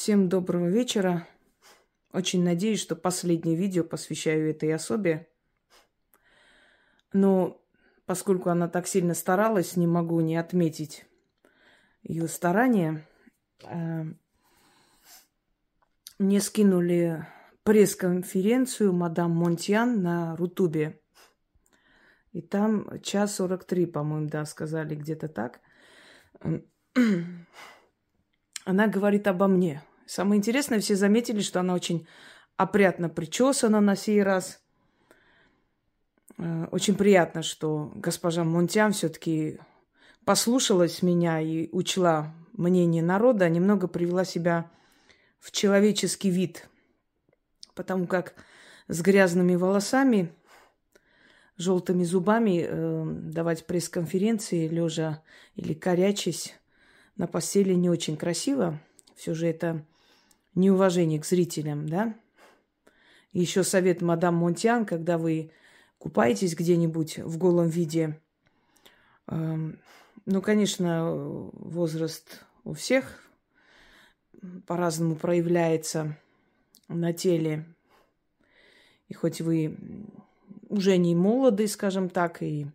Всем доброго вечера. Очень надеюсь, что последнее видео посвящаю этой особе. Но поскольку она так сильно старалась, не могу не отметить ее старания. Э, мне скинули пресс-конференцию мадам Монтьян на Рутубе. И там час сорок три, по-моему, да, сказали где-то так. Она говорит обо мне. Самое интересное, все заметили, что она очень опрятно причесана на сей раз. Э, очень приятно, что госпожа Монтян все-таки послушалась меня и учла мнение народа, а немного привела себя в человеческий вид. Потому как с грязными волосами, желтыми зубами э, давать пресс-конференции, лежа или корячись, на постели не очень красиво. Все же это неуважение к зрителям, да? Еще совет мадам Монтян, когда вы купаетесь где-нибудь в голом виде. Эм, ну, конечно, возраст у всех по-разному проявляется на теле. И хоть вы уже не молоды, скажем так, и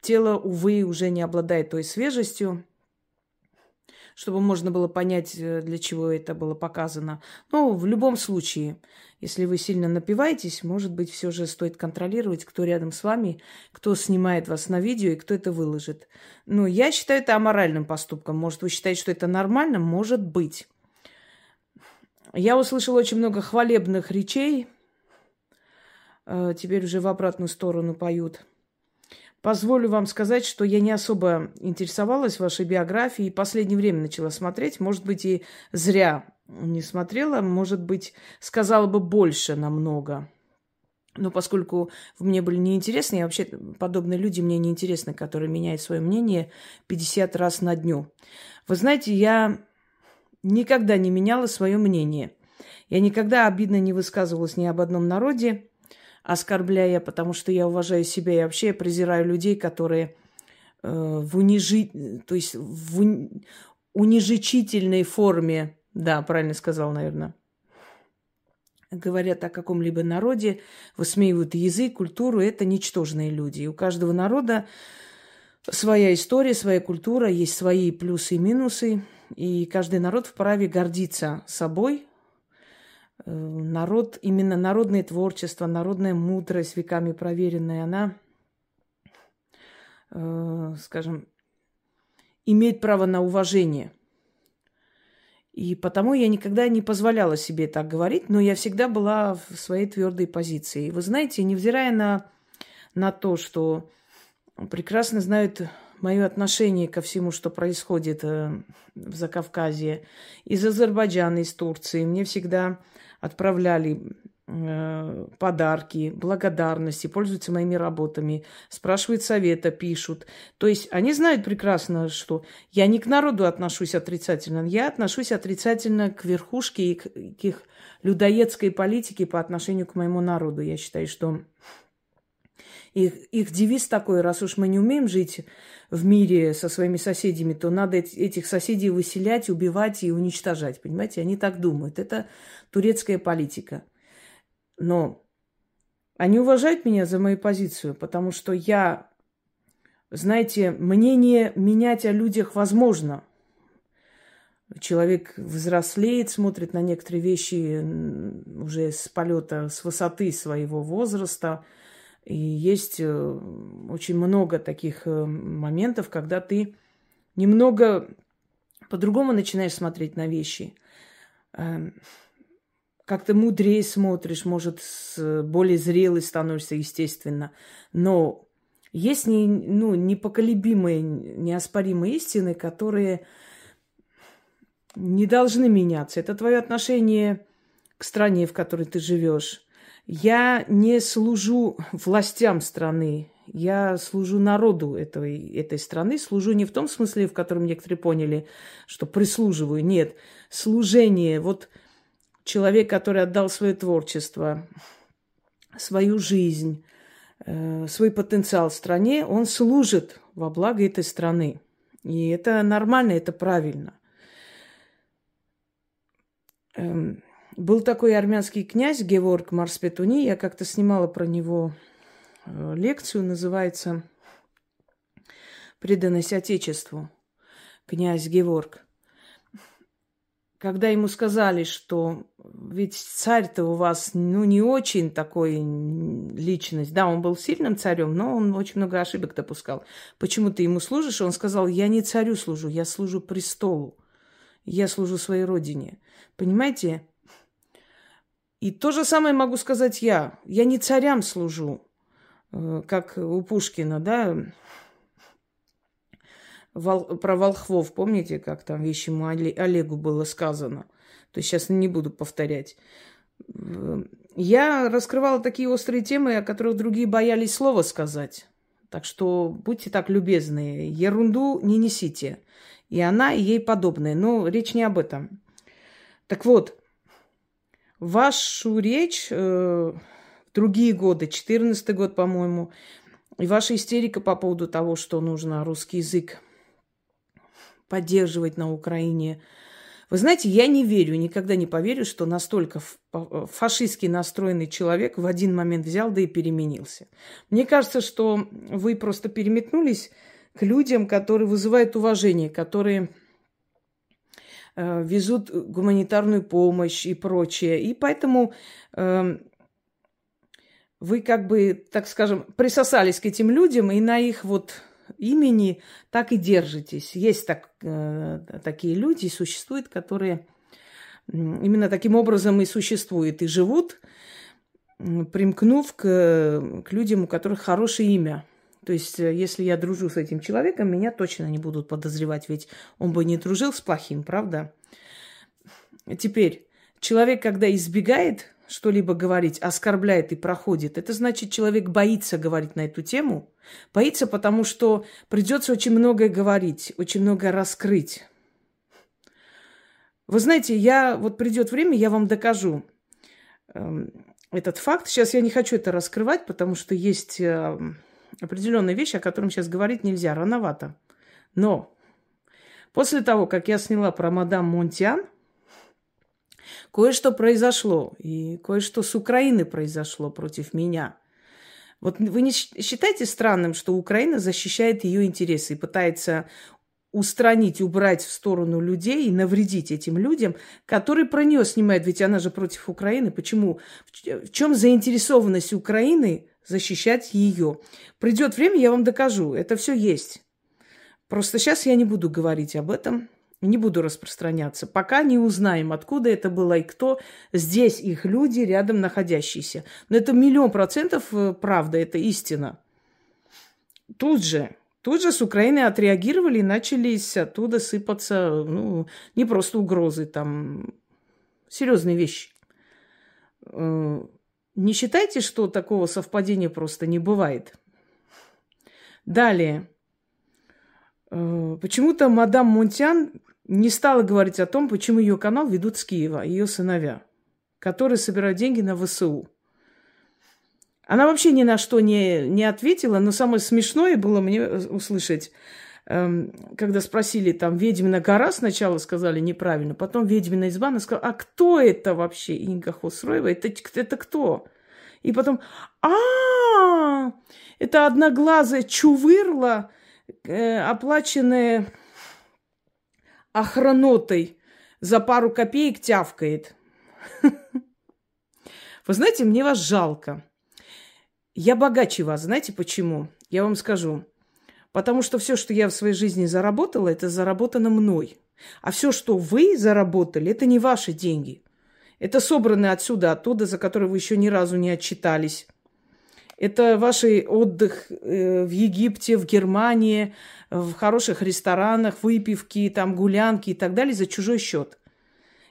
тело, увы, уже не обладает той свежестью, чтобы можно было понять, э, для чего это было показано. Но в любом случае, если вы сильно напиваетесь, может быть, все же стоит контролировать, кто рядом с вами, кто снимает вас на видео и кто это выложит. Ну, я считаю это аморальным поступком. Может, вы считаете, что это нормально? Может быть. Я услышала очень много хвалебных речей. Э, теперь уже в обратную сторону поют. Позволю вам сказать, что я не особо интересовалась вашей биографией и последнее время начала смотреть. Может быть, и зря не смотрела. Может быть, сказала бы больше намного. Но поскольку мне были неинтересны, и вообще подобные люди мне неинтересны, которые меняют свое мнение 50 раз на дню. Вы знаете, я никогда не меняла свое мнение. Я никогда обидно не высказывалась ни об одном народе оскорбляя, потому что я уважаю себя и вообще я презираю людей, которые э, в унижи... то есть в уни... унижительной форме, да, правильно сказал, наверное, говорят о каком-либо народе, высмеивают язык, культуру, это ничтожные люди. И у каждого народа своя история, своя культура, есть свои плюсы и минусы. И каждый народ вправе гордиться собой, народ, именно народное творчество, народная мудрость, веками проверенная, она, э, скажем, имеет право на уважение. И потому я никогда не позволяла себе так говорить, но я всегда была в своей твердой позиции. Вы знаете, невзирая на, на то, что прекрасно знают мое отношение ко всему, что происходит э, в Закавказье, из Азербайджана, из Турции, мне всегда отправляли э, подарки, благодарности, пользуются моими работами, спрашивают совета, пишут. То есть они знают прекрасно, что я не к народу отношусь отрицательно, я отношусь отрицательно к верхушке и к, к их людоедской политике по отношению к моему народу. Я считаю, что их, их девиз такой, раз уж мы не умеем жить в мире со своими соседями, то надо этих соседей выселять, убивать и уничтожать. Понимаете, они так думают. Это турецкая политика. Но они уважают меня за мою позицию, потому что я, знаете, мнение менять о людях возможно. Человек взрослеет, смотрит на некоторые вещи уже с полета, с высоты своего возраста – и есть э, очень много таких э, моментов, когда ты немного по-другому начинаешь смотреть на вещи. Как-то мудрее смотришь, может, более зрелый становишься, естественно. Но есть не, ну, непоколебимые, неоспоримые истины, которые не должны меняться. Это твое отношение к стране, в которой ты живешь. Я не служу властям страны, я служу народу этой, этой страны. Служу не в том смысле, в котором некоторые поняли, что прислуживаю. Нет, служение. Вот человек, который отдал свое творчество, свою жизнь, э, свой потенциал стране, он служит во благо этой страны. И это нормально, это правильно. Эм, был такой армянский князь Геворг Марспетуни. Я как-то снимала про него э, лекцию, называется «Преданность Отечеству». Князь Геворг когда ему сказали, что ведь царь-то у вас, ну, не очень такой личность. Да, он был сильным царем, но он очень много ошибок допускал. Почему ты ему служишь? Он сказал, я не царю служу, я служу престолу. Я служу своей родине. Понимаете? И то же самое могу сказать я. Я не царям служу, э, как у Пушкина, да, Вол, про волхвов, помните, как там вещему Олегу было сказано? То есть сейчас не буду повторять. Я раскрывала такие острые темы, о которых другие боялись слова сказать. Так что будьте так любезны, ерунду не несите. И она, и ей подобные. Но речь не об этом. Так вот, вашу речь э, другие годы, 14 год, по-моему, и ваша истерика по поводу того, что нужно русский язык поддерживать на Украине. Вы знаете, я не верю, никогда не поверю, что настолько фашистски настроенный человек в один момент взял да и переменился. Мне кажется, что вы просто переметнулись к людям, которые вызывают уважение, которые э, везут гуманитарную помощь и прочее. И поэтому э, вы как бы, так скажем, присосались к этим людям и на их вот имени, так и держитесь. Есть так, э, такие люди, существуют, которые именно таким образом и существуют, и живут, примкнув к, к людям, у которых хорошее имя. То есть, э, если я дружу с этим человеком, меня точно не будут подозревать, ведь он бы не дружил с плохим, правда? Теперь, человек, когда избегает что-либо говорить, оскорбляет и проходит, это значит, человек боится говорить на эту тему. Боится, потому что придется очень многое говорить, очень многое раскрыть. Вы знаете, я вот придет время, я вам докажу э, этот факт. Сейчас я не хочу это раскрывать, потому что есть э, определенные вещи, о которых сейчас говорить нельзя, рановато. Но после того, как я сняла про мадам Монтиан, Кое-что произошло, и кое-что с Украины произошло против меня. Вот вы не считаете странным, что Украина защищает ее интересы и пытается устранить, убрать в сторону людей и навредить этим людям, которые про нее снимают, ведь она же против Украины. Почему? В чем заинтересованность Украины защищать ее? Придет время, я вам докажу. Это все есть. Просто сейчас я не буду говорить об этом. Не буду распространяться, пока не узнаем, откуда это было и кто здесь их люди, рядом находящиеся. Но это миллион процентов э, правда, это истина. Тут же, тут же с Украины отреагировали и начались оттуда сыпаться, ну, не просто угрозы, там, серьезные вещи. Э, не считайте, что такого совпадения просто не бывает. Далее. Э, почему-то мадам Монтян не стала говорить о том, почему ее канал ведут с Киева, ее сыновья, которые собирают деньги на ВСУ. Она вообще ни на что не, не ответила, но самое смешное было мне услышать, эм, когда спросили там «Ведьмина гора» сначала сказали неправильно, потом «Ведьмина изба», она сказала, а кто это вообще Инга Хосроева? Это, это кто? И потом а, это одноглазая чувырла, э, оплаченная охранотой за пару копеек тявкает. Вы знаете, мне вас жалко. Я богаче вас. Знаете почему? Я вам скажу. Потому что все, что я в своей жизни заработала, это заработано мной. А все, что вы заработали, это не ваши деньги. Это собраны отсюда, оттуда, за которые вы еще ни разу не отчитались. Это ваш отдых э, в Египте, в Германии, в хороших ресторанах, выпивки, там гулянки и так далее за чужой счет.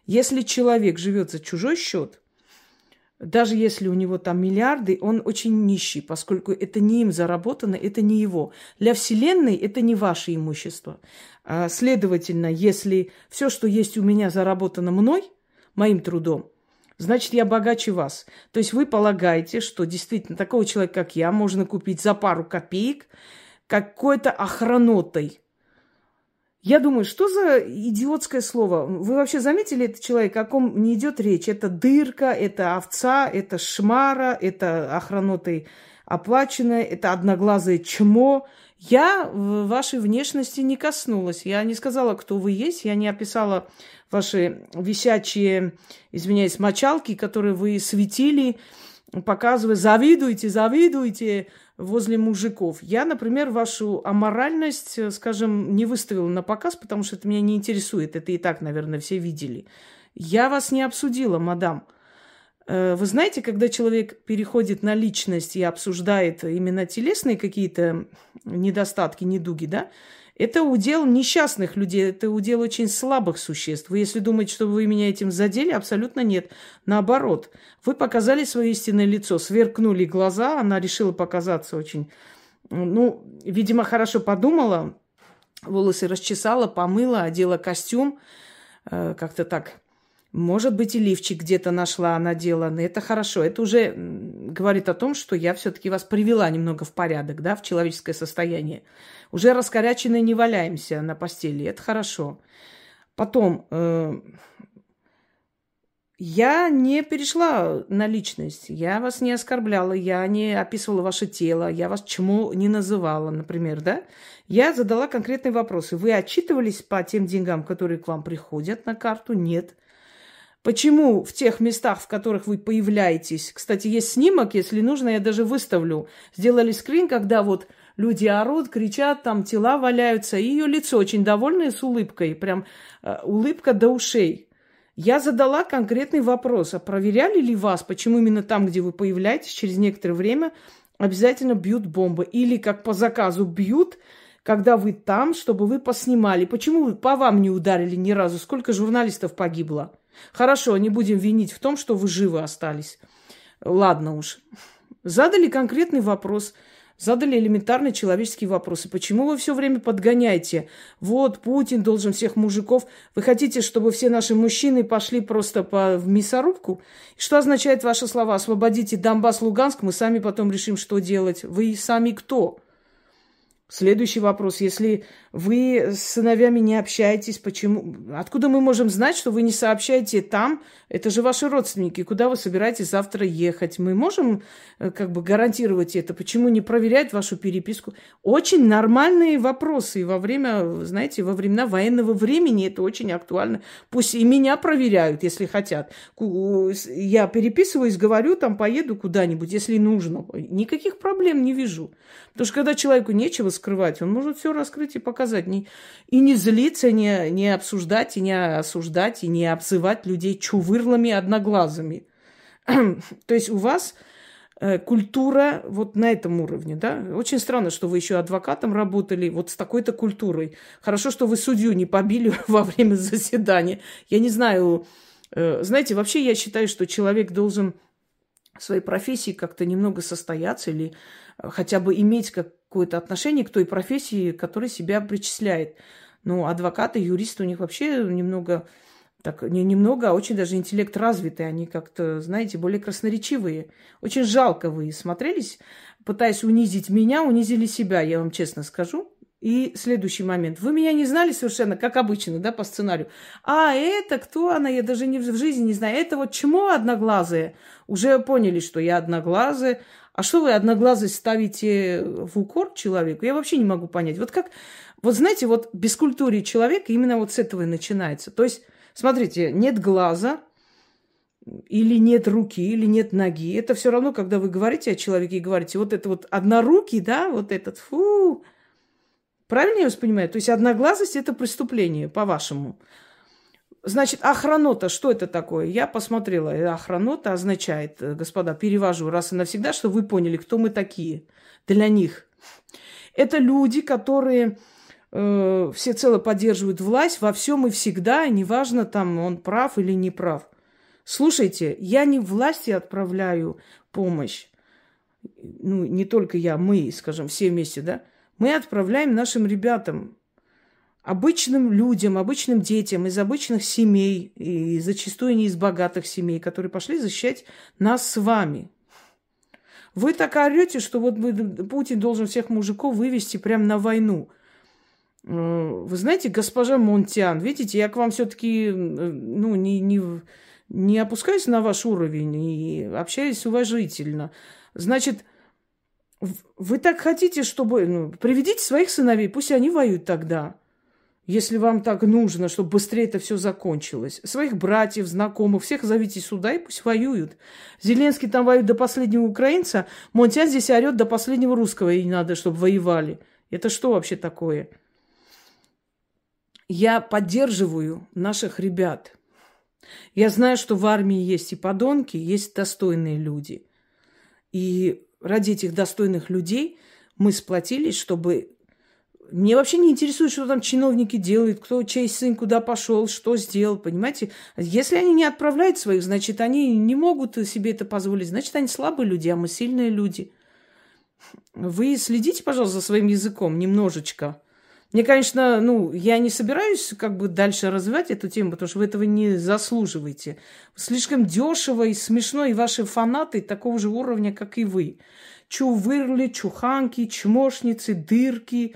Если человек живет за чужой счет, даже если у него там миллиарды, он очень нищий, поскольку это не им заработано, это не его. Для Вселенной это не ваше имущество. А, следовательно, если все, что есть у меня, заработано мной, моим трудом, значит, я богаче вас. То есть вы полагаете, что действительно такого человека, как я, можно купить за пару копеек какой-то охранотой. Я думаю, что за идиотское слово? Вы вообще заметили этот человек, о ком не идет речь? Это дырка, это овца, это шмара, это охранотой оплаченное, это одноглазое чмо. Я вашей внешности не коснулась. Я не сказала, кто вы есть. Я не описала ваши висячие, извиняюсь, мочалки, которые вы светили, показывая, завидуйте, завидуйте возле мужиков. Я, например, вашу аморальность, скажем, не выставила на показ, потому что это меня не интересует. Это и так, наверное, все видели. Я вас не обсудила, мадам. Э, вы знаете, когда человек переходит на личность и обсуждает именно телесные какие-то недостатки, недуги, да, это удел несчастных людей, это удел очень слабых существ. Вы, если думаете, что вы меня этим задели, абсолютно нет. Наоборот, вы показали свое истинное лицо, сверкнули глаза, она решила показаться очень, ну, видимо, хорошо подумала, волосы расчесала, помыла, одела костюм, э, как-то так может быть, и лифчик где-то нашла, надела. Это хорошо. Это уже говорит о том, что я все-таки вас привела немного в порядок, да, в человеческое состояние. Уже раскоряченные не валяемся на постели. Это хорошо. Потом, э, я не перешла на личность. Я вас не оскорбляла, я не описывала ваше тело, я вас чему не называла, например, да? Я задала конкретные вопросы. Вы отчитывались по тем деньгам, которые к вам приходят на карту? Нет. Почему в тех местах, в которых вы появляетесь, кстати, есть снимок, если нужно, я даже выставлю. Сделали скрин, когда вот люди орут, кричат, там тела валяются, и ее лицо очень довольное с улыбкой, прям э, улыбка до ушей. Я задала конкретный вопрос, а проверяли ли вас, почему именно там, где вы появляетесь, через некоторое время обязательно бьют бомбы? Или как по заказу бьют, когда вы там, чтобы вы поснимали? Почему по вам не ударили ни разу? Сколько журналистов погибло? Хорошо, не будем винить в том, что вы живы остались. Ладно уж. Задали конкретный вопрос. Задали элементарные человеческие вопросы. Почему вы все время подгоняете? Вот, Путин должен всех мужиков. Вы хотите, чтобы все наши мужчины пошли просто по, в мясорубку? Что означает ваши слова? Освободите Донбасс, Луганск, мы сами потом решим, что делать. Вы сами кто? Следующий вопрос. Если вы с сыновьями не общаетесь, почему? Откуда мы можем знать, что вы не сообщаете там? Это же ваши родственники. Куда вы собираетесь завтра ехать? Мы можем э, как бы гарантировать это? Почему не проверять вашу переписку? Очень нормальные вопросы. И во время, знаете, во времена военного времени это очень актуально. Пусть и меня проверяют, если хотят. Я переписываюсь, говорю, там поеду куда-нибудь, если нужно. Никаких проблем не вижу. Потому что когда человеку нечего скрывать, он может все раскрыть и показать. Не, и не злиться, не, не обсуждать, и не осуждать, и не обзывать людей чувырлами одноглазыми. То есть у вас э, культура вот на этом уровне, да? Очень странно, что вы еще адвокатом работали вот с такой-то культурой. Хорошо, что вы судью не побили во время заседания. Я не знаю, э, знаете, вообще я считаю, что человек должен своей профессии как-то немного состояться или хотя бы иметь какое-то отношение к той профессии, которой себя причисляет. Ну, адвокаты, юристы, у них вообще немного, так, не немного, а очень даже интеллект развитый. Они как-то, знаете, более красноречивые. Очень жалко вы смотрелись, пытаясь унизить меня, унизили себя, я вам честно скажу. И следующий момент. Вы меня не знали совершенно, как обычно, да, по сценарию. А это кто она? Я даже не в жизни не знаю. Это вот чему одноглазые? Уже поняли, что я одноглазая. А что вы одноглазость ставите в укор человеку? Я вообще не могу понять. Вот как, вот знаете, вот бескультурие человека именно вот с этого и начинается. То есть, смотрите, нет глаза, или нет руки, или нет ноги. Это все равно, когда вы говорите о человеке и говорите, вот это вот однорукий, да, вот этот, фу. Правильно я вас понимаю? То есть одноглазость – это преступление, по-вашему. Значит, охранота, что это такое? Я посмотрела. Охранота означает, э, господа, перевожу раз и навсегда, чтобы вы поняли, кто мы такие для них. Это люди, которые э, всецело поддерживают власть во всем и всегда, неважно, там он прав или не прав. Слушайте, я не власти отправляю помощь. Ну, не только я, мы, скажем, все вместе, да? Мы отправляем нашим ребятам, обычным людям, обычным детям из обычных семей, и зачастую не из богатых семей, которые пошли защищать нас с вами. Вы так орете, что вот Путин должен всех мужиков вывести прямо на войну. вы знаете, госпожа Монтян, видите, я к вам все-таки, ну, не, не, не опускаюсь на ваш уровень и общаюсь уважительно. Значит, вы так хотите, чтобы... Ну, приведите своих сыновей, пусть они воюют тогда. Если вам так нужно, чтобы быстрее это все закончилось. Своих братьев, знакомых, всех зовите сюда и пусть воюют. Зеленский там воюет до последнего украинца, Монтян здесь орет до последнего русского, и надо, чтобы воевали. Это что вообще такое? Я поддерживаю наших ребят. Я знаю, что в армии есть и подонки, есть достойные люди. И ради этих достойных людей мы сплотились, чтобы... Мне вообще не интересует, что там чиновники делают, кто, чей сын куда пошел, что сделал, понимаете? Если они не отправляют своих, значит, они не могут себе это позволить. Значит, они слабые люди, а мы сильные люди. Вы следите, пожалуйста, за своим языком немножечко. Мне, конечно, ну, я не собираюсь как бы дальше развивать эту тему, потому что вы этого не заслуживаете. Слишком дешево и смешно, и ваши фанаты такого же уровня, как и вы. Чувырли, чуханки, чмошницы, дырки,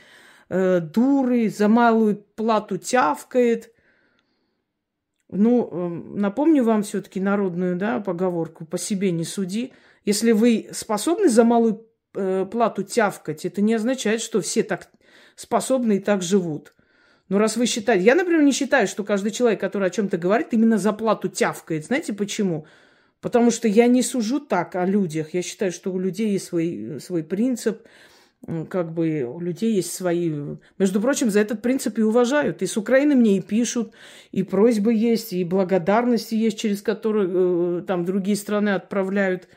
э, дуры, за малую плату тявкает. Ну, э, напомню вам все-таки народную да, поговорку «по себе не суди». Если вы способны за малую э, плату тявкать, это не означает, что все так способны и так живут. Но раз вы считаете... Я, например, не считаю, что каждый человек, который о чем-то говорит, именно за плату тявкает. Знаете почему? Потому что я не сужу так о людях. Я считаю, что у людей есть свой, свой принцип, как бы у людей есть свои... Между прочим, за этот принцип и уважают. И с Украины мне и пишут, и просьбы есть, и благодарности есть, через которые э, там другие страны отправляют.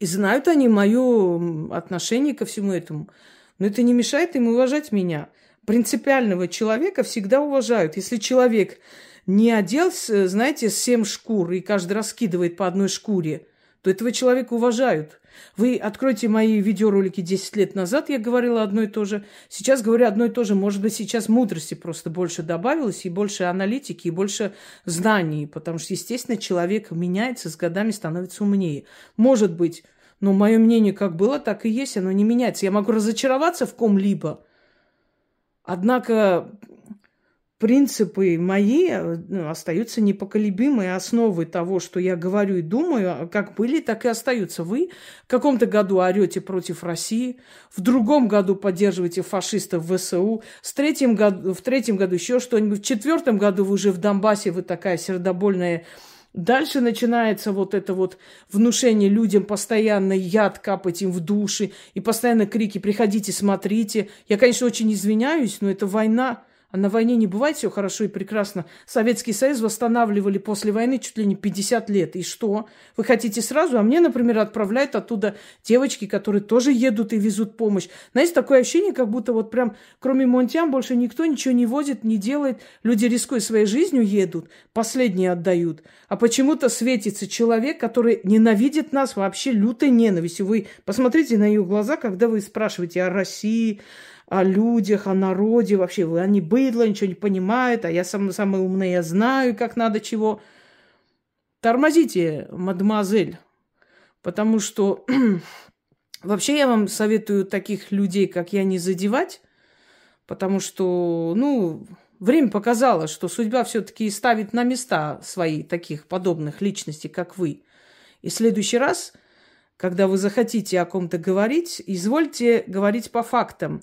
И знают они мое отношение ко всему этому. Но это не мешает им уважать меня. Принципиального человека всегда уважают. Если человек не одел, знаете, семь шкур и каждый раз скидывает по одной шкуре, то этого человека уважают. Вы откройте мои видеоролики 10 лет назад, я говорила одно и то же. Сейчас говорю одно и то же. Может быть, сейчас мудрости просто больше добавилось, и больше аналитики, и больше знаний. Потому что, естественно, человек меняется, с годами становится умнее. Может быть, но мое мнение как было, так и есть, оно не меняется. Я могу разочароваться в ком-либо, однако принципы мои ну, остаются непоколебимой основой того, что я говорю и думаю, как были, так и остаются. Вы в каком-то году орете против России, в другом году поддерживаете фашистов в ВСУ, в третьем году, в третьем году еще что-нибудь, в четвертом году вы уже в Донбассе, вы такая сердобольная Дальше начинается вот это вот внушение людям, постоянно яд капать им в души, и постоянно крики «приходите, смотрите». Я, конечно, очень извиняюсь, но это война. А на войне не бывает все хорошо и прекрасно. Советский Союз восстанавливали после войны чуть ли не 50 лет. И что? Вы хотите сразу? А мне, например, отправляют оттуда девочки, которые тоже едут и везут помощь. Знаете, такое ощущение, как будто вот прям кроме Монтян больше никто ничего не возит, не делает. Люди, рискуя своей жизнью, едут, последние отдают. А почему-то светится человек, который ненавидит нас вообще лютой ненавистью. Вы посмотрите на ее глаза, когда вы спрашиваете о России, о людях, о народе. Вообще, они быдло, ничего не понимают, а я сам, самый умный, я знаю, как надо чего. Тормозите, мадемуазель, потому что вообще я вам советую таких людей, как я, не задевать, потому что, ну, время показало, что судьба все-таки ставит на места свои таких подобных личностей, как вы. И в следующий раз, когда вы захотите о ком-то говорить, извольте говорить по фактам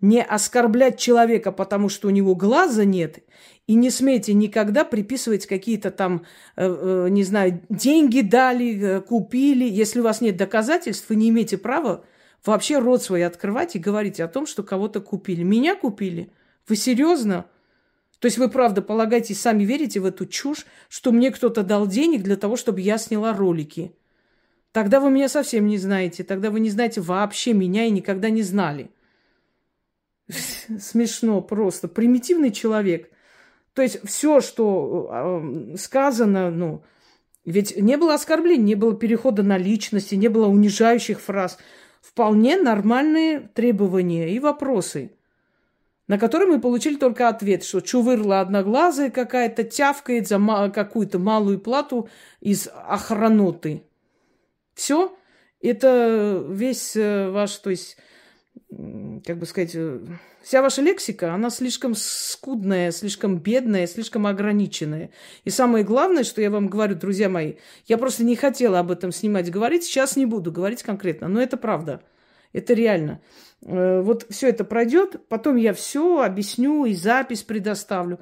не оскорблять человека, потому что у него глаза нет, и не смейте никогда приписывать какие-то там, э, э, не знаю, деньги дали, э, купили. Если у вас нет доказательств, вы не имеете права вообще рот свой открывать и говорить о том, что кого-то купили. Меня купили? Вы серьезно? То есть вы правда полагаете, сами верите в эту чушь, что мне кто-то дал денег для того, чтобы я сняла ролики? Тогда вы меня совсем не знаете, тогда вы не знаете вообще меня и никогда не знали. Смешно просто. Примитивный человек. То есть все, что э, сказано, ну, ведь не было оскорблений, не было перехода на личности, не было унижающих фраз. Вполне нормальные требования и вопросы, на которые мы получили только ответ, что чувырла одноглазая какая-то тявкает за какую-то малую плату из охраноты. Все. Это весь э, ваш, то есть как бы сказать, э, вся ваша лексика, она слишком скудная, слишком бедная, слишком ограниченная. И самое главное, что я вам говорю, друзья мои, я просто не хотела об этом снимать, говорить, сейчас не буду говорить конкретно, но это правда, это реально. Э, вот все это пройдет, потом я все объясню и запись предоставлю.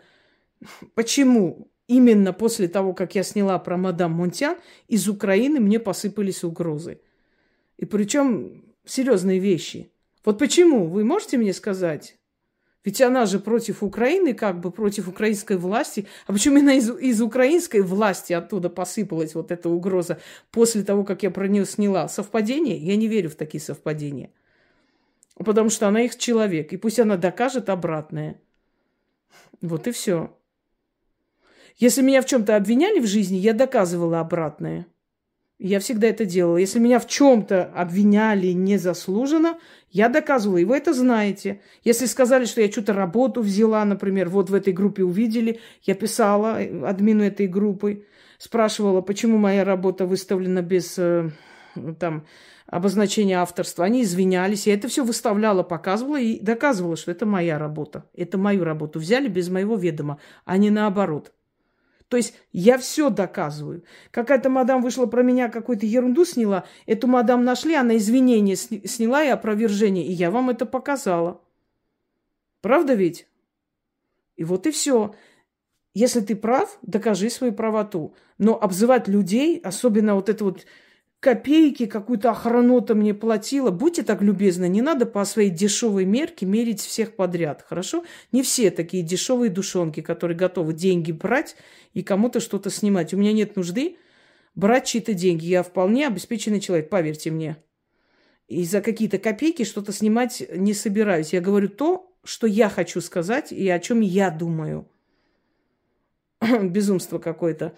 Почему именно после того, как я сняла про мадам Монтян, из Украины мне посыпались угрозы. И причем серьезные вещи – вот почему? Вы можете мне сказать? Ведь она же против Украины, как бы против украинской власти. А почему именно из, из украинской власти оттуда посыпалась вот эта угроза после того, как я про нее сняла? Совпадение? Я не верю в такие совпадения. Потому что она их человек. И пусть она докажет обратное. Вот и все. Если меня в чем-то обвиняли в жизни, я доказывала обратное. Я всегда это делала. Если меня в чем-то обвиняли незаслуженно, я доказывала, и вы это знаете. Если сказали, что я что-то работу взяла, например, вот в этой группе увидели, я писала админу этой группы, спрашивала, почему моя работа выставлена без э, там, обозначения авторства. Они извинялись, я это все выставляла, показывала и доказывала, что это моя работа. Это мою работу взяли без моего ведома, а не наоборот. То есть я все доказываю. Какая-то мадам вышла про меня, какую-то ерунду сняла. Эту мадам нашли, она извинения сняла и опровержение. И я вам это показала. Правда ведь? И вот и все. Если ты прав, докажи свою правоту. Но обзывать людей, особенно вот это вот копейки, какую-то охранота мне платила. Будьте так любезны, не надо по своей дешевой мерке мерить всех подряд, хорошо? Не все такие дешевые душонки, которые готовы деньги брать и кому-то что-то снимать. У меня нет нужды брать чьи-то деньги. Я вполне обеспеченный человек, поверьте мне. И за какие-то копейки что-то снимать не собираюсь. Я говорю то, что я хочу сказать и о чем я думаю. Безумство какое-то.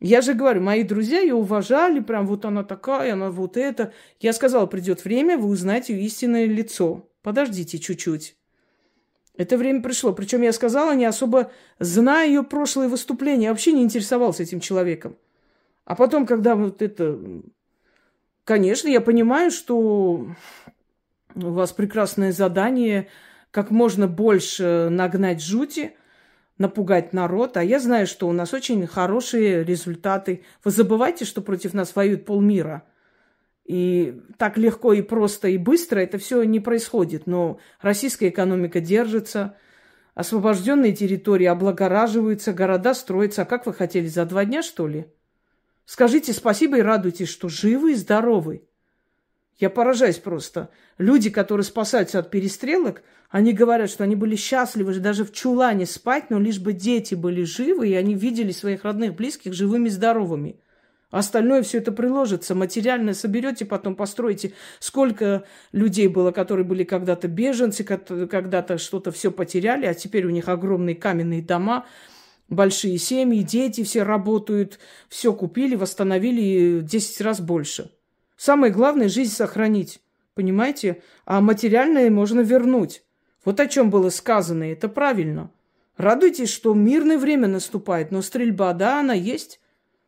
Я же говорю, мои друзья ее уважали, прям вот она такая, она вот это. Я сказала, придет время, вы узнаете ее истинное лицо. Подождите чуть-чуть. Это время пришло. Причем я сказала, не особо зная ее прошлые выступления, вообще не интересовался этим человеком. А потом, когда вот это... Конечно, я понимаю, что у вас прекрасное задание как можно больше нагнать жути – напугать народ, а я знаю, что у нас очень хорошие результаты. Вы забывайте, что против нас воюет полмира. И так легко и просто и быстро это все не происходит. Но российская экономика держится, освобожденные территории облагораживаются, города строятся. А как вы хотели, за два дня, что ли? Скажите спасибо и радуйтесь, что живы и здоровы. Я поражаюсь просто. Люди, которые спасаются от перестрелок, они говорят, что они были счастливы даже в чулане спать, но лишь бы дети были живы, и они видели своих родных, близких живыми, здоровыми. Остальное все это приложится, материально соберете, потом построите. Сколько людей было, которые были когда-то беженцы, когда-то что-то все потеряли, а теперь у них огромные каменные дома, большие семьи, дети все работают, все купили, восстановили 10 раз больше. Самое главное – жизнь сохранить, понимаете? А материальное можно вернуть. Вот о чем было сказано, это правильно. Радуйтесь, что мирное время наступает, но стрельба, да, она есть.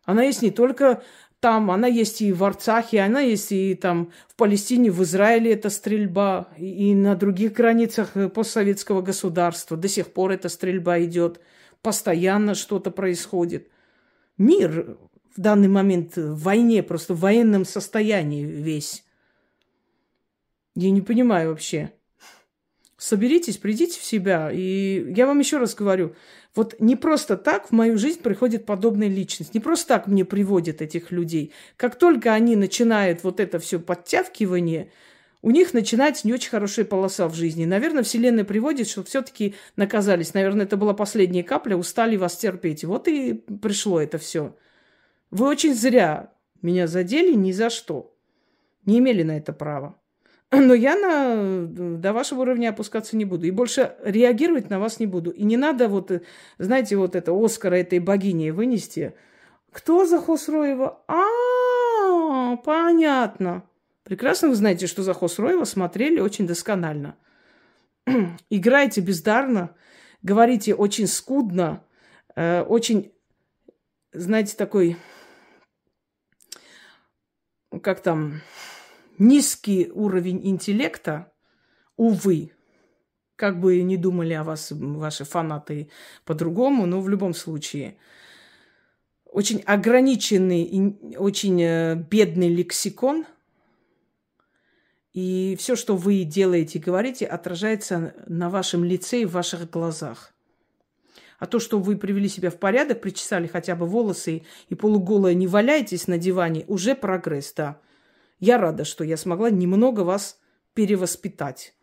Она есть не только там, она есть и в Арцахе, она есть и там в Палестине, в Израиле эта стрельба, и на других границах э, постсоветского государства. До сих пор эта стрельба идет, постоянно что-то происходит. Мир в данный момент в войне, просто в военном состоянии весь. Я не понимаю вообще. Соберитесь, придите в себя. И я вам еще раз говорю, вот не просто так в мою жизнь приходит подобная личность. Не просто так мне приводят этих людей. Как только они начинают вот это все подтягивание, у них начинается не очень хорошая полоса в жизни. Наверное, Вселенная приводит, что все-таки наказались. Наверное, это была последняя капля, устали вас терпеть. Вот и пришло это все. Вы очень зря меня задели ни за что. Не имели на это права. Но я на, до вашего уровня опускаться не буду. И больше реагировать на вас не буду. И не надо вот, знаете, вот это Оскара этой богини вынести. Кто за Хосроева? А, понятно. Прекрасно вы знаете, что за Хосроева смотрели очень досконально. Играете бездарно, говорите очень скудно, э, очень, знаете, такой, как там, низкий уровень интеллекта, Увы. Как бы не думали о вас ваши фанаты по-другому, но в любом случае очень ограниченный очень э, бедный лексикон. И все, что вы делаете и говорите, отражается на вашем лице и в ваших глазах. А то, что вы привели себя в порядок, причесали хотя бы волосы и полуголые не валяетесь на диване, уже прогресс, да. Я рада, что я смогла немного вас перевоспитать.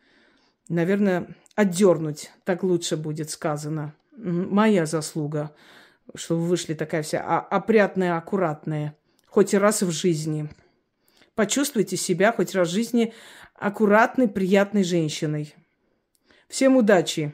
Наверное, отдернуть, так лучше будет сказано. Моя заслуга, что вы вышли такая вся опрятная, аккуратная. Хоть раз в жизни. Почувствуйте себя хоть раз в жизни аккуратной, приятной женщиной. Всем удачи!